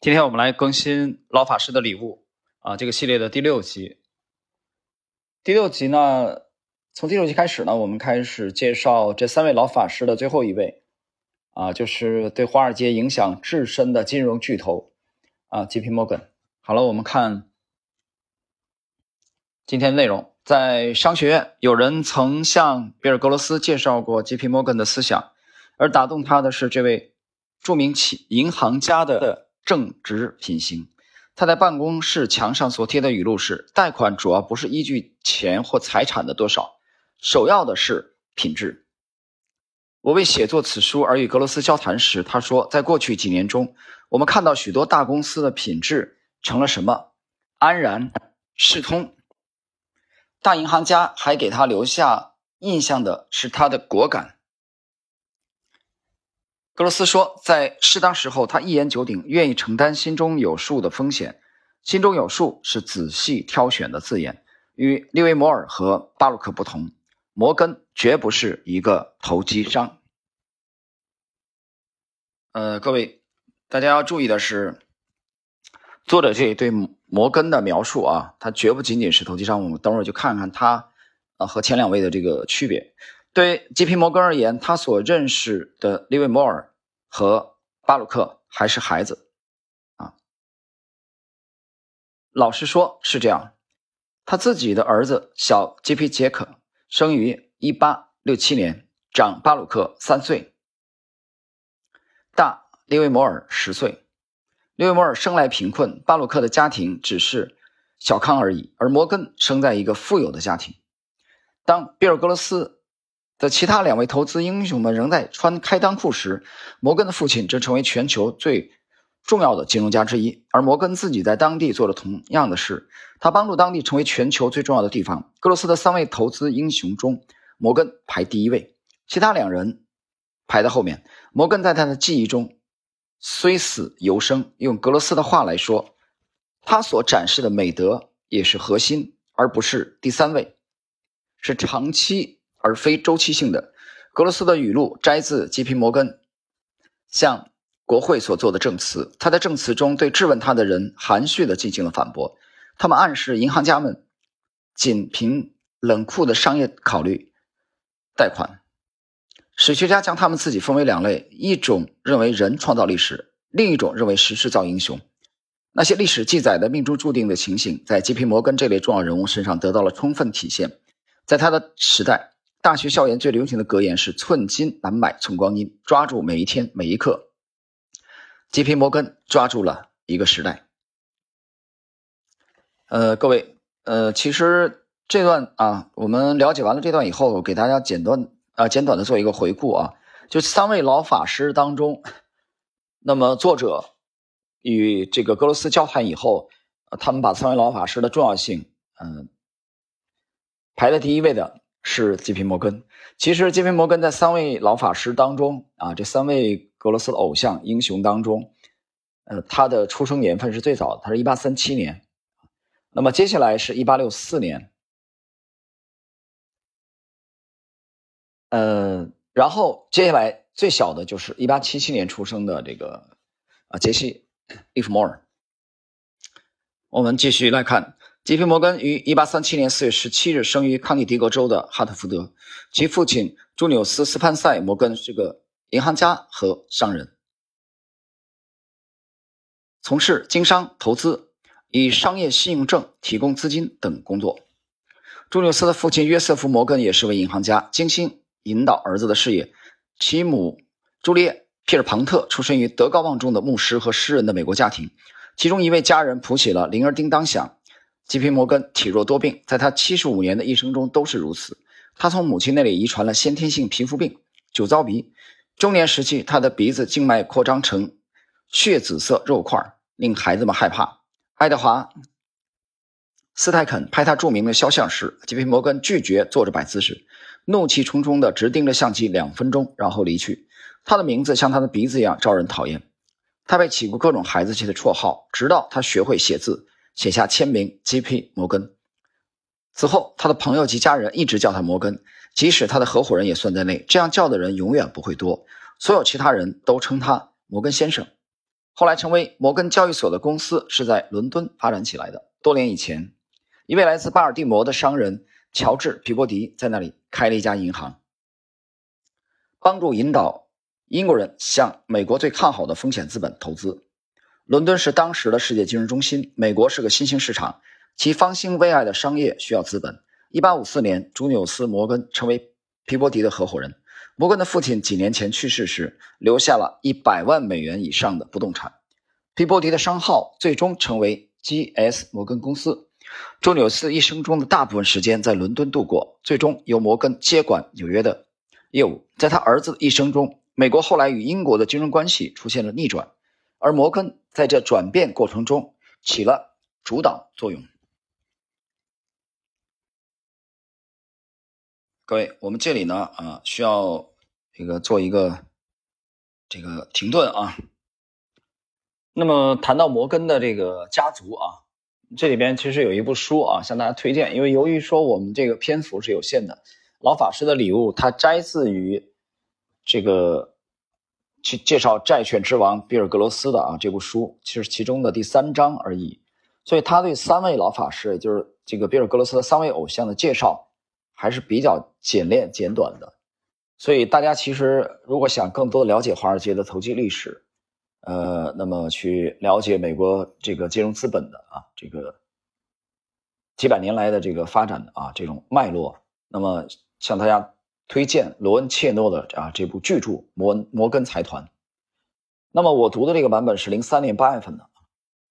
今天我们来更新老法师的礼物啊，这个系列的第六集。第六集呢，从第六集开始呢，我们开始介绍这三位老法师的最后一位啊，就是对华尔街影响至深的金融巨头啊，J.P. Morgan。好了，我们看今天内容。在商学院，有人曾向比尔·格罗斯介绍过 J.P. Morgan 的思想，而打动他的是这位著名企银行家的。正直品行。他在办公室墙上所贴的语录是：“贷款主要不是依据钱或财产的多少，首要的是品质。”我为写作此书而与格罗斯交谈时，他说：“在过去几年中，我们看到许多大公司的品质成了什么？安然、世通。大银行家还给他留下印象的是他的果敢。”格罗斯说，在适当时候，他一言九鼎，愿意承担心中有数的风险。心中有数是仔细挑选的字眼。与利维摩尔和巴鲁克不同，摩根绝不是一个投机商。呃，各位，大家要注意的是，作者这里对摩根的描述啊，他绝不仅仅是投机商。我们等会儿就看看他啊和前两位的这个区别。对吉皮摩根而言，他所认识的利维摩尔和巴鲁克还是孩子啊。老实说，是这样。他自己的儿子小吉皮杰克生于一八六七年，长巴鲁克三岁，大利维摩尔十岁。利维摩尔生来贫困，巴鲁克的家庭只是小康而已，而摩根生在一个富有的家庭。当比尔格罗斯。的其他两位投资英雄们仍在穿开裆裤时，摩根的父亲正成为全球最重要的金融家之一。而摩根自己在当地做了同样的事，他帮助当地成为全球最重要的地方。格罗斯的三位投资英雄中，摩根排第一位，其他两人排在后面。摩根在他的记忆中虽死犹生。用格罗斯的话来说，他所展示的美德也是核心，而不是第三位，是长期。而非周期性的。格罗斯的语录摘自吉皮摩根向国会所做的证词。他在证词中对质问他的人含蓄地进行了反驳。他们暗示银行家们仅凭冷酷的商业考虑贷款。史学家将他们自己分为两类：一种认为人创造历史，另一种认为时势造英雄。那些历史记载的命中注定的情形，在吉皮摩根这类重要人物身上得到了充分体现。在他的时代。大学校园最流行的格言是“寸金难买寸光阴”，抓住每一天每一刻。吉皮摩根抓住了一个时代。呃，各位，呃，其实这段啊，我们了解完了这段以后，给大家简短啊简短的做一个回顾啊，就三位老法师当中，那么作者与这个格罗斯交谈以后，他们把三位老法师的重要性，嗯，排在第一位的。是吉皮摩根。其实，吉皮摩根在三位老法师当中啊，这三位格罗斯的偶像英雄当中，呃，他的出生年份是最早的，他是一八三七年。那么接下来是一八六四年，呃，然后接下来最小的就是一八七七年出生的这个啊，杰西·利弗莫尔。我们继续来看。吉皮摩根于1837年4月17日生于康涅狄格州的哈特福德，其父亲朱纽斯·斯潘塞·摩根是个银行家和商人，从事经商、投资、以商业信用证提供资金等工作。朱纽斯的父亲约瑟夫·摩根也是位银行家，精心引导儿子的事业。其母朱丽叶·皮尔庞特出生于德高望重的牧师和诗人的美国家庭，其中一位家人谱写了《铃儿叮当响》。吉皮摩根体弱多病，在他七十五年的一生中都是如此。他从母亲那里遗传了先天性皮肤病——酒糟鼻。中年时期，他的鼻子静脉扩张成血紫色肉块，令孩子们害怕。爱德华·斯泰肯拍他著名的肖像时，吉皮摩根拒绝坐着摆姿势，怒气冲冲地直盯着相机两分钟，然后离去。他的名字像他的鼻子一样招人讨厌。他被起过各种孩子气的绰号，直到他学会写字。写下签名，G.P. 摩根。此后，他的朋友及家人一直叫他摩根，即使他的合伙人也算在内。这样叫的人永远不会多，所有其他人都称他摩根先生。后来成为摩根交易所的公司是在伦敦发展起来的。多年以前，一位来自巴尔的摩的商人乔治·皮波迪在那里开了一家银行，帮助引导英国人向美国最看好的风险资本投资。伦敦是当时的世界金融中心，美国是个新兴市场，其方兴未艾的商业需要资本。1854年，朱纽斯·摩根成为皮波迪的合伙人。摩根的父亲几年前去世时，留下了一百万美元以上的不动产。皮波迪的商号最终成为 G.S. 摩根公司。朱纽斯一生中的大部分时间在伦敦度过，最终由摩根接管纽约的业务。在他儿子的一生中，美国后来与英国的金融关系出现了逆转，而摩根在这转变过程中起了主导作用。各位，我们这里呢，啊，需要这个做一个这个停顿啊。那么谈到摩根的这个家族啊，这里边其实有一部书啊，向大家推荐。因为由于说我们这个篇幅是有限的，《老法师的礼物》它摘自于这个去介绍债券之王比尔·格罗斯的啊这部书，其实其中的第三章而已。所以他对三位老法师，也就是这个比尔·格罗斯的三位偶像的介绍。还是比较简练简短的，所以大家其实如果想更多了解华尔街的投机历史，呃，那么去了解美国这个金融资本的啊这个几百年来的这个发展的啊这种脉络，那么向大家推荐罗恩切诺的啊这部巨著《摩摩根财团》。那么我读的这个版本是零三年八月份的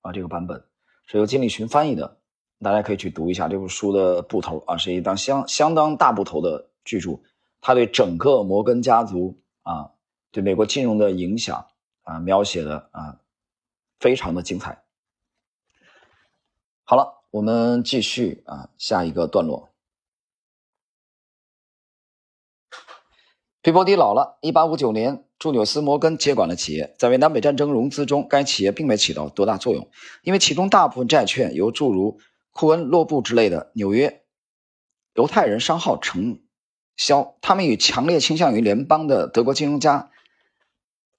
啊，这个版本是由金立群翻译的。大家可以去读一下这部书的部头啊，是一张相相当大部头的巨著，它对整个摩根家族啊，对美国金融的影响啊，描写的啊，非常的精彩。好了，我们继续啊，下一个段落。皮波迪老了，一八五九年，朱纽斯·摩根接管了企业，在为南北战争融资中，该企业并没起到多大作用，因为其中大部分债券由诸如库恩、洛布之类的纽约犹太人商号承销，他们与强烈倾向于联邦的德国金融家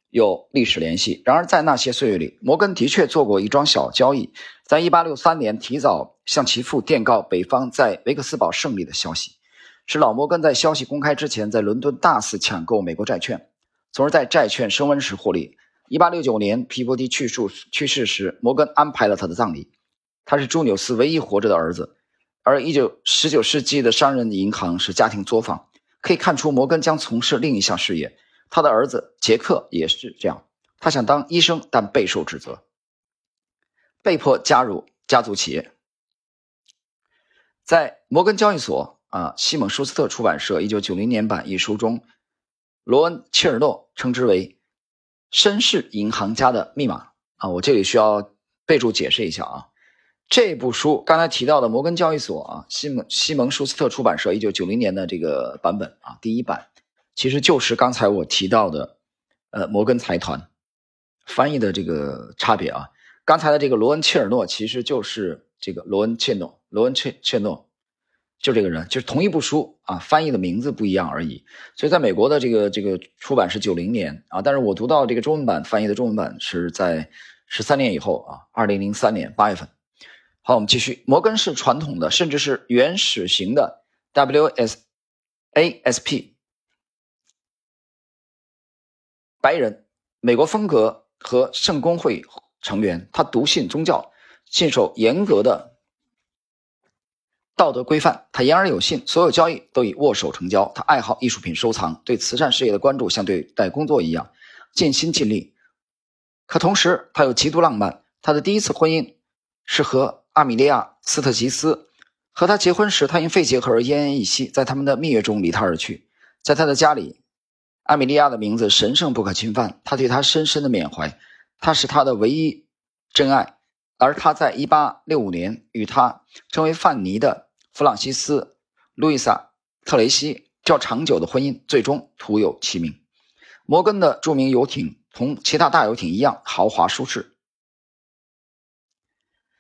有历史联系。然而，在那些岁月里，摩根的确做过一桩小交易，在1863年提早向其父电告北方在维克斯堡胜利的消息，使老摩根在消息公开之前在伦敦大肆抢购美国债券，从而在债券升温时获利。1869年，皮波迪去世去世时，摩根安排了他的葬礼。他是朱纽斯唯一活着的儿子，而一九十九世纪的商人银行是家庭作坊，可以看出摩根将从事另一项事业。他的儿子杰克也是这样，他想当医生，但备受指责，被迫加入家族企业。在摩根交易所啊，西蒙舒斯特出版社一九九零年版一书中，罗恩切尔诺称之为“绅士银行家的密码”啊，我这里需要备注解释一下啊。这部书刚才提到的摩根交易所啊，西蒙西蒙舒斯特出版社一九九零年的这个版本啊，第一版，其实就是刚才我提到的，呃，摩根财团翻译的这个差别啊。刚才的这个罗恩切尔诺其实就是这个罗恩切诺，罗恩切切诺就这个人，就是同一部书啊，翻译的名字不一样而已。所以在美国的这个这个出版是九零年啊，但是我读到这个中文版翻译的中文版是在十三年以后啊，二零零三年八月份。好，我们继续。摩根是传统的，甚至是原始型的 WSASP 白人美国风格和圣公会成员。他笃信宗教，信守严格的道德规范。他言而有信，所有交易都以握手成交。他爱好艺术品收藏，对慈善事业的关注像对待工作一样尽心尽力。可同时，他又极度浪漫。他的第一次婚姻是和。阿米莉亚·斯特吉斯和他结婚时，他因肺结核而奄奄一息，在他们的蜜月中离他而去。在他的家里，阿米莉亚的名字神圣不可侵犯，他对她深深的缅怀，她是他的唯一真爱。而他在1865年与他称为范尼的弗朗西斯·路易萨·特雷西较长久的婚姻，最终徒有其名。摩根的著名游艇同其他大游艇一样豪华舒适，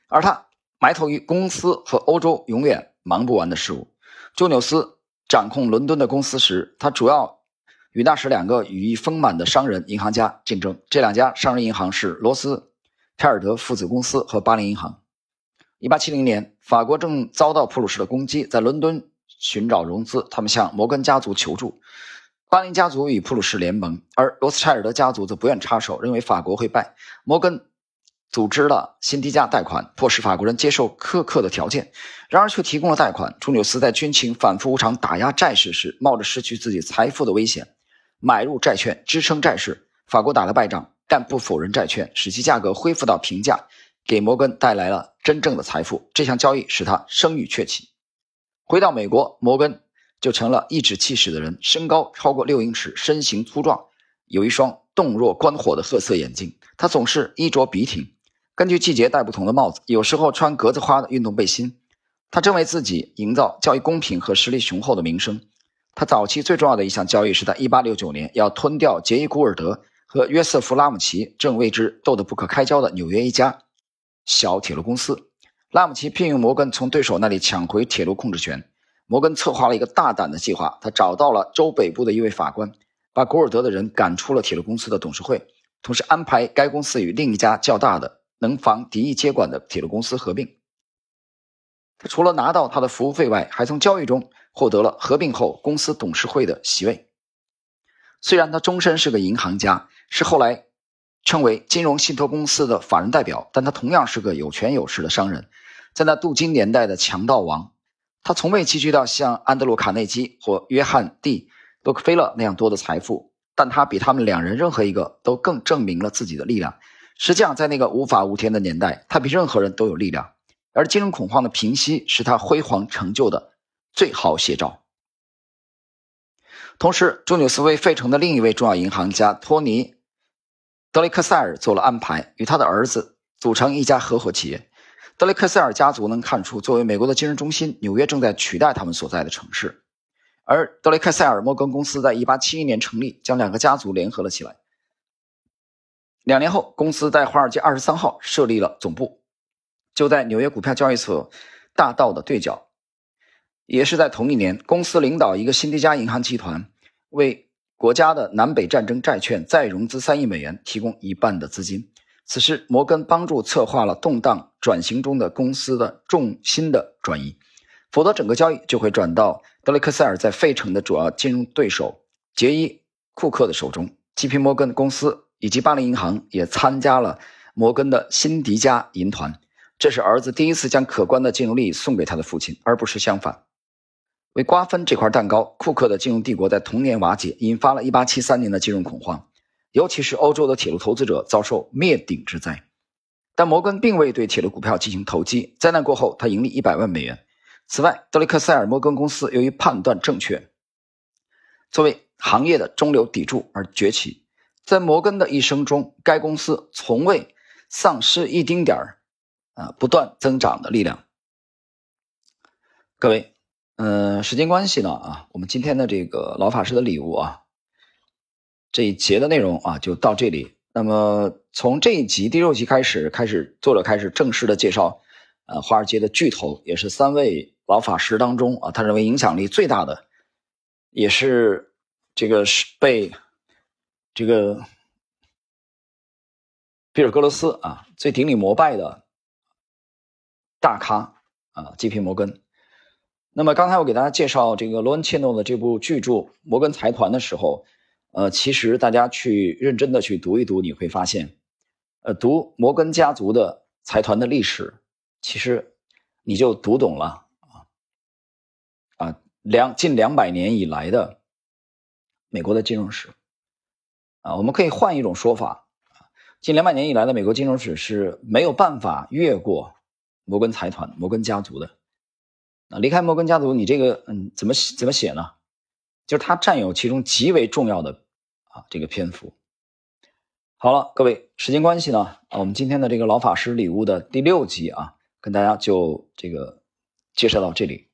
而他。埋头于公司和欧洲永远忙不完的事物。朱纽斯掌控伦敦的公司时，他主要与那时两个羽翼丰满的商人银行家竞争。这两家商人银行是罗斯泰尔德父子公司和巴林银行。1870年，法国正遭到普鲁士的攻击，在伦敦寻找融资，他们向摩根家族求助。巴林家族与普鲁士联盟，而罗斯柴尔德家族则不愿插手，认为法国会败。摩根组织了新低价贷款，迫使法国人接受苛刻的条件，然而却提供了贷款。朱纽斯在军情反复无常打压债市时，冒着失去自己财富的危险，买入债券支撑债市。法国打了败仗，但不否认债券，使其价格恢复到平价。给摩根带来了真正的财富，这项交易使他声誉鹊起。回到美国，摩根就成了颐指气使的人，身高超过六英尺，身形粗壮，有一双洞若观火的褐色眼睛。他总是衣着笔挺，根据季节戴不同的帽子，有时候穿格子花的运动背心。他正为自己营造交易公平和实力雄厚的名声。他早期最重要的一项交易是在1869年要吞掉杰伊·古尔德和约瑟夫·拉姆齐正为之斗得不可开交的纽约一家。小铁路公司，拉姆齐聘用摩根从对手那里抢回铁路控制权。摩根策划了一个大胆的计划，他找到了州北部的一位法官，把古尔德的人赶出了铁路公司的董事会，同时安排该公司与另一家较大的、能防敌意接管的铁路公司合并。他除了拿到他的服务费外，还从交易中获得了合并后公司董事会的席位。虽然他终身是个银行家，是后来。称为金融信托公司的法人代表，但他同样是个有权有势的商人，在那镀金年代的强盗王，他从未积聚到像安德鲁·卡内基或约翰 ·D· 洛克菲勒那样多的财富，但他比他们两人任何一个都更证明了自己的力量。实际上，在那个无法无天的年代，他比任何人都有力量，而金融恐慌的平息是他辉煌成就的最好写照。同时，朱纽斯为费城的另一位重要银行家托尼。德雷克塞尔做了安排，与他的儿子组成一家合伙企业。德雷克塞尔家族能看出，作为美国的金融中心，纽约正在取代他们所在的城市。而德雷克塞尔摩根公司在1871年成立，将两个家族联合了起来。两年后，公司在华尔街23号设立了总部，就在纽约股票交易所大道的对角。也是在同一年，公司领导一个新迪加银行集团为。国家的南北战争债券再融资三亿美元，提供一半的资金。此时，摩根帮助策划了动荡转型中的公司的重心的转移，否则整个交易就会转到德雷克塞尔在费城的主要金融对手杰伊·库克的手中。基皮摩根公司以及巴黎银行也参加了摩根的辛迪加银团。这是儿子第一次将可观的金融利益送给他的父亲，而不是相反。为瓜分这块蛋糕，库克的金融帝国在同年瓦解，引发了1873年的金融恐慌，尤其是欧洲的铁路投资者遭受灭顶之灾。但摩根并未对铁路股票进行投机。灾难过后，他盈利100万美元。此外，德雷克塞尔摩根公司由于判断正确，作为行业的中流砥柱而崛起。在摩根的一生中，该公司从未丧失一丁点儿啊不断增长的力量。各位。嗯，时间关系呢啊，我们今天的这个老法师的礼物啊，这一节的内容啊就到这里。那么从这一集第六集开始，开始作者开始正式的介绍，呃，华尔街的巨头，也是三位老法师当中啊，他认为影响力最大的，也是这个是被这个比尔·格罗斯啊最顶礼膜拜的大咖啊，J. P. 摩根。那么刚才我给大家介绍这个罗恩·切诺的这部巨著《摩根财团》的时候，呃，其实大家去认真的去读一读，你会发现，呃，读摩根家族的财团的历史，其实你就读懂了啊啊两近两百年以来的美国的金融史啊，我们可以换一种说法啊，近两百年以来的美国金融史是没有办法越过摩根财团、摩根家族的。啊，离开摩根家族，你这个嗯，怎么怎么写呢？就是他占有其中极为重要的啊这个篇幅。好了，各位，时间关系呢，啊，我们今天的这个老法师礼物的第六集啊，跟大家就这个介绍到这里。